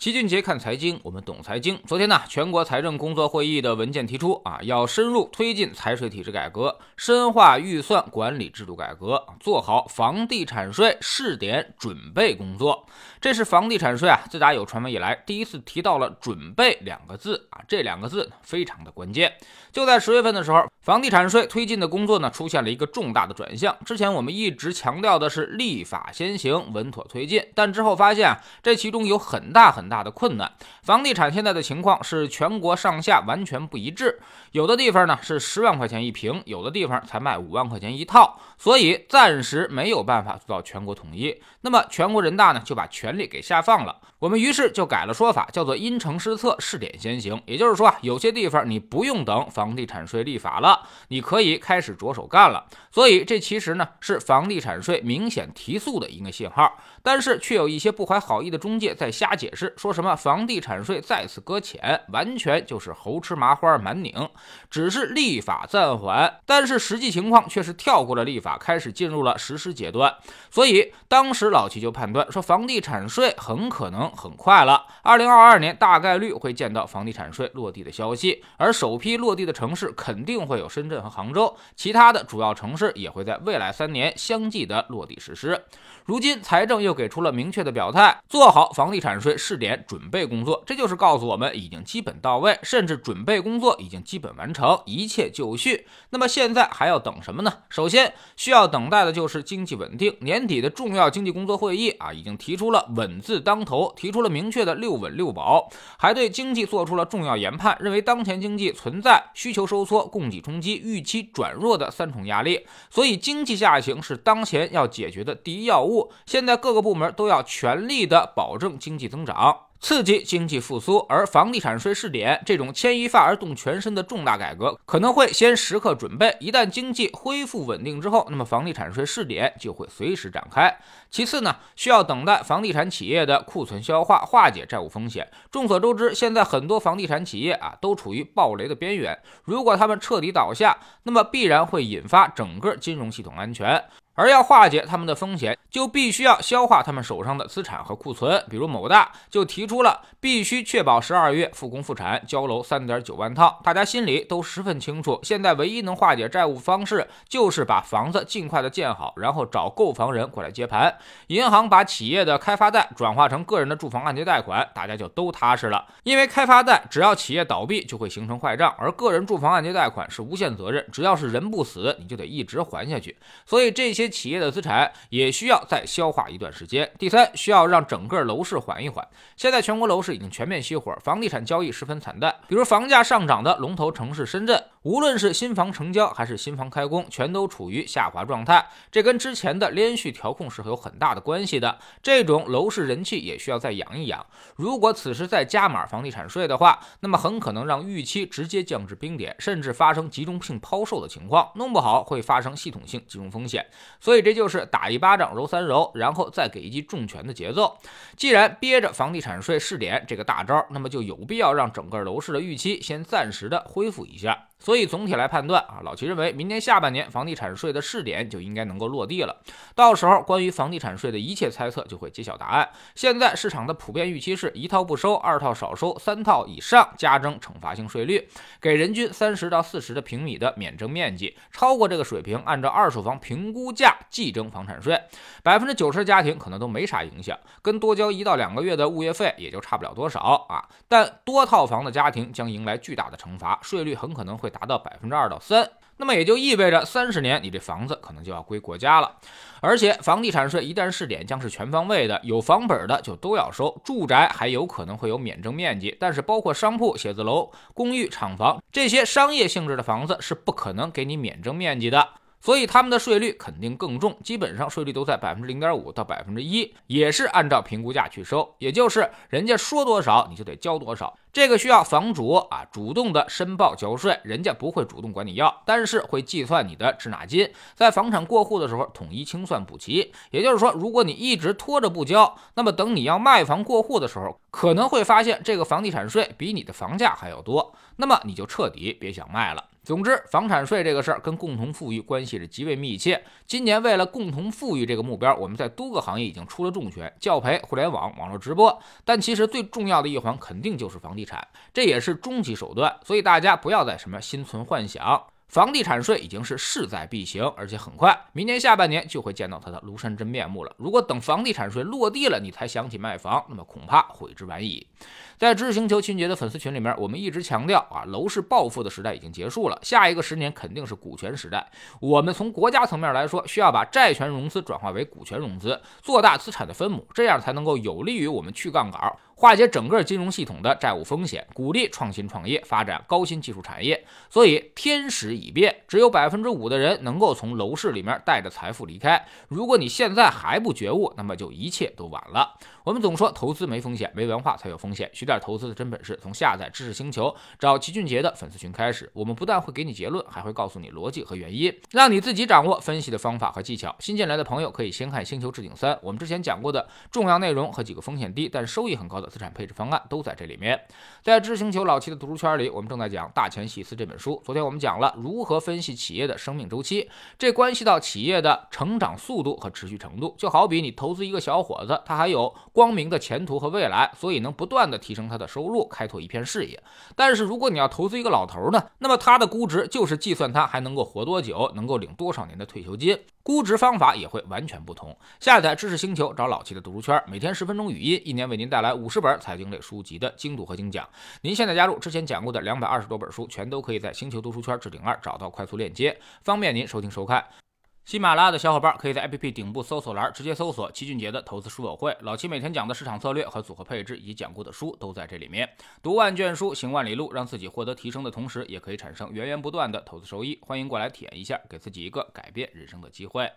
齐俊杰看财经，我们懂财经。昨天呢，全国财政工作会议的文件提出啊，要深入推进财税体制改革，深化预算管理制度改革，做好房地产税试点准备工作。这是房地产税啊，自打有传闻以来，第一次提到了“准备”两个字啊，这两个字非常的关键。就在十月份的时候，房地产税推进的工作呢，出现了一个重大的转向。之前我们一直强调的是立法先行，稳妥推进，但之后发现啊，这其中有很大很大的困难。房地产现在的情况是全国上下完全不一致，有的地方呢是十万块钱一平，有的地方才卖五万块钱一套，所以暂时没有办法做到全国统一。那么全国人大呢就把权力给下放了，我们于是就改了说法，叫做因城施策，试点先行。也就是说啊，有些地方你不用等房地产税立法了，你可以开始着手干了。所以这其实呢是房地产税明显提速的一个信号，但是却有一些不怀好意的中介在瞎解释，说什么房地产税再次搁浅，完全就是猴吃麻花满拧，只是立法暂缓，但是实际情况却是跳过了立法，开始进入了实施阶段。所以当时老齐就判断说，房地产税很可能很快了，二零二二年大概率会见到房地产税落地的消息，而首批落地的城市肯定会有深圳和杭州，其他的主要城市也会在未来三年相继的落地实施。如今财政又给出了明确的表态，做好房地产税试点准备工作，这就是告诉我们已经基本到位，甚至准备工作已经基本完成，一切就绪。那么现在还要等什么呢？首先需要等待的就是经济稳定。年底的重要经济工作会议啊，已经提出了稳字当头，提出了明确的六稳六保，还对经济做出了重要研判，认为当前经济存在需求收缩、供给击、预期转弱的三重压力，所以经济下行是当前要解决的第一要务。现在各个部门都要全力的保证经济增长。刺激经济复苏，而房地产税试点这种牵一发而动全身的重大改革，可能会先时刻准备。一旦经济恢复稳定之后，那么房地产税试点就会随时展开。其次呢，需要等待房地产企业的库存消化，化解债务风险。众所周知，现在很多房地产企业啊都处于暴雷的边缘，如果他们彻底倒下，那么必然会引发整个金融系统安全。而要化解他们的风险，就必须要消化他们手上的资产和库存。比如某大就提出了必须确保十二月复工复产，交楼三点九万套。大家心里都十分清楚，现在唯一能化解债务方式就是把房子尽快的建好，然后找购房人过来接盘。银行把企业的开发贷转化成个人的住房按揭贷款，大家就都踏实了。因为开发贷只要企业倒闭就会形成坏账，而个人住房按揭贷款是无限责任，只要是人不死，你就得一直还下去。所以这些。企业的资产也需要再消化一段时间。第三，需要让整个楼市缓一缓。现在全国楼市已经全面熄火，房地产交易十分惨淡。比如房价上涨的龙头城市深圳，无论是新房成交还是新房开工，全都处于下滑状态。这跟之前的连续调控是有很大的关系的。这种楼市人气也需要再养一养。如果此时再加码房地产税的话，那么很可能让预期直接降至冰点，甚至发生集中性抛售的情况。弄不好会发生系统性金融风险。所以这就是打一巴掌揉三揉，然后再给一记重拳的节奏。既然憋着房地产税试点这个大招，那么就有必要让整个楼市的预期先暂时的恢复一下。所以总体来判断啊，老齐认为明年下半年房地产税的试点就应该能够落地了。到时候关于房地产税的一切猜测就会揭晓答案。现在市场的普遍预期是一套不收，二套少收，三套以上加征惩罚性税率，给人均三十到四十的平米的免征面积，超过这个水平，按照二手房评估价计征房产税。百分之九十的家庭可能都没啥影响，跟多交一到两个月的物业费也就差不了多少啊。但多套房的家庭将迎来巨大的惩罚，税率很可能会。达到百分之二到三，那么也就意味着三十年你这房子可能就要归国家了。而且房地产税一旦试点，将是全方位的，有房本的就都要收。住宅还有可能会有免征面积，但是包括商铺、写字楼、公寓、厂房这些商业性质的房子是不可能给你免征面积的。所以他们的税率肯定更重，基本上税率都在百分之零点五到百分之一，也是按照评估价去收，也就是人家说多少你就得交多少。这个需要房主啊主动的申报交税，人家不会主动管你要，但是会计算你的滞纳金，在房产过户的时候统一清算补齐。也就是说，如果你一直拖着不交，那么等你要卖房过户的时候，可能会发现这个房地产税比你的房价还要多，那么你就彻底别想卖了。总之，房产税这个事儿跟共同富裕关系是极为密切。今年为了共同富裕这个目标，我们在多个行业已经出了重拳，教培、互联网、网络直播。但其实最重要的一环肯定就是房地地产，这也是终极手段。所以大家不要再什么心存幻想。房地产税已经是势在必行，而且很快，明年下半年就会见到它的庐山真面目了。如果等房地产税落地了，你才想起卖房，那么恐怕悔之晚矣。在知识星球秦杰的粉丝群里面，我们一直强调啊，楼市暴富的时代已经结束了，下一个十年肯定是股权时代。我们从国家层面来说，需要把债权融资转化为股权融资，做大资产的分母，这样才能够有利于我们去杠杆。化解整个金融系统的债务风险，鼓励创新创业，发展高新技术产业。所以天时已变，只有百分之五的人能够从楼市里面带着财富离开。如果你现在还不觉悟，那么就一切都晚了。我们总说投资没风险，没文化才有风险。学点投资的真本事，从下载知识星球找齐俊杰的粉丝群开始。我们不但会给你结论，还会告诉你逻辑和原因，让你自己掌握分析的方法和技巧。新进来的朋友可以先看《星球置顶三》，我们之前讲过的重要内容和几个风险低但收益很高的。资产配置方案都在这里面。在知星球老七的读书圈里，我们正在讲《大钱细思》这本书。昨天我们讲了如何分析企业的生命周期，这关系到企业的成长速度和持续程度。就好比你投资一个小伙子，他还有光明的前途和未来，所以能不断的提升他的收入，开拓一片事业。但是如果你要投资一个老头呢，那么他的估值就是计算他还能够活多久，能够领多少年的退休金。估值方法也会完全不同。下载知识星球，找老七的读书圈，每天十分钟语音，一年为您带来五十本财经类书籍的精读和精讲。您现在加入，之前讲过的两百二十多本书，全都可以在星球读书圈置顶二找到快速链接，方便您收听收看。喜马拉雅的小伙伴可以在 APP 顶部搜索栏直接搜索齐俊杰的投资书友会，老齐每天讲的市场策略和组合配置以及讲过的书都在这里面。读万卷书，行万里路，让自己获得提升的同时，也可以产生源源不断的投资收益。欢迎过来体验一下，给自己一个改变人生的机会。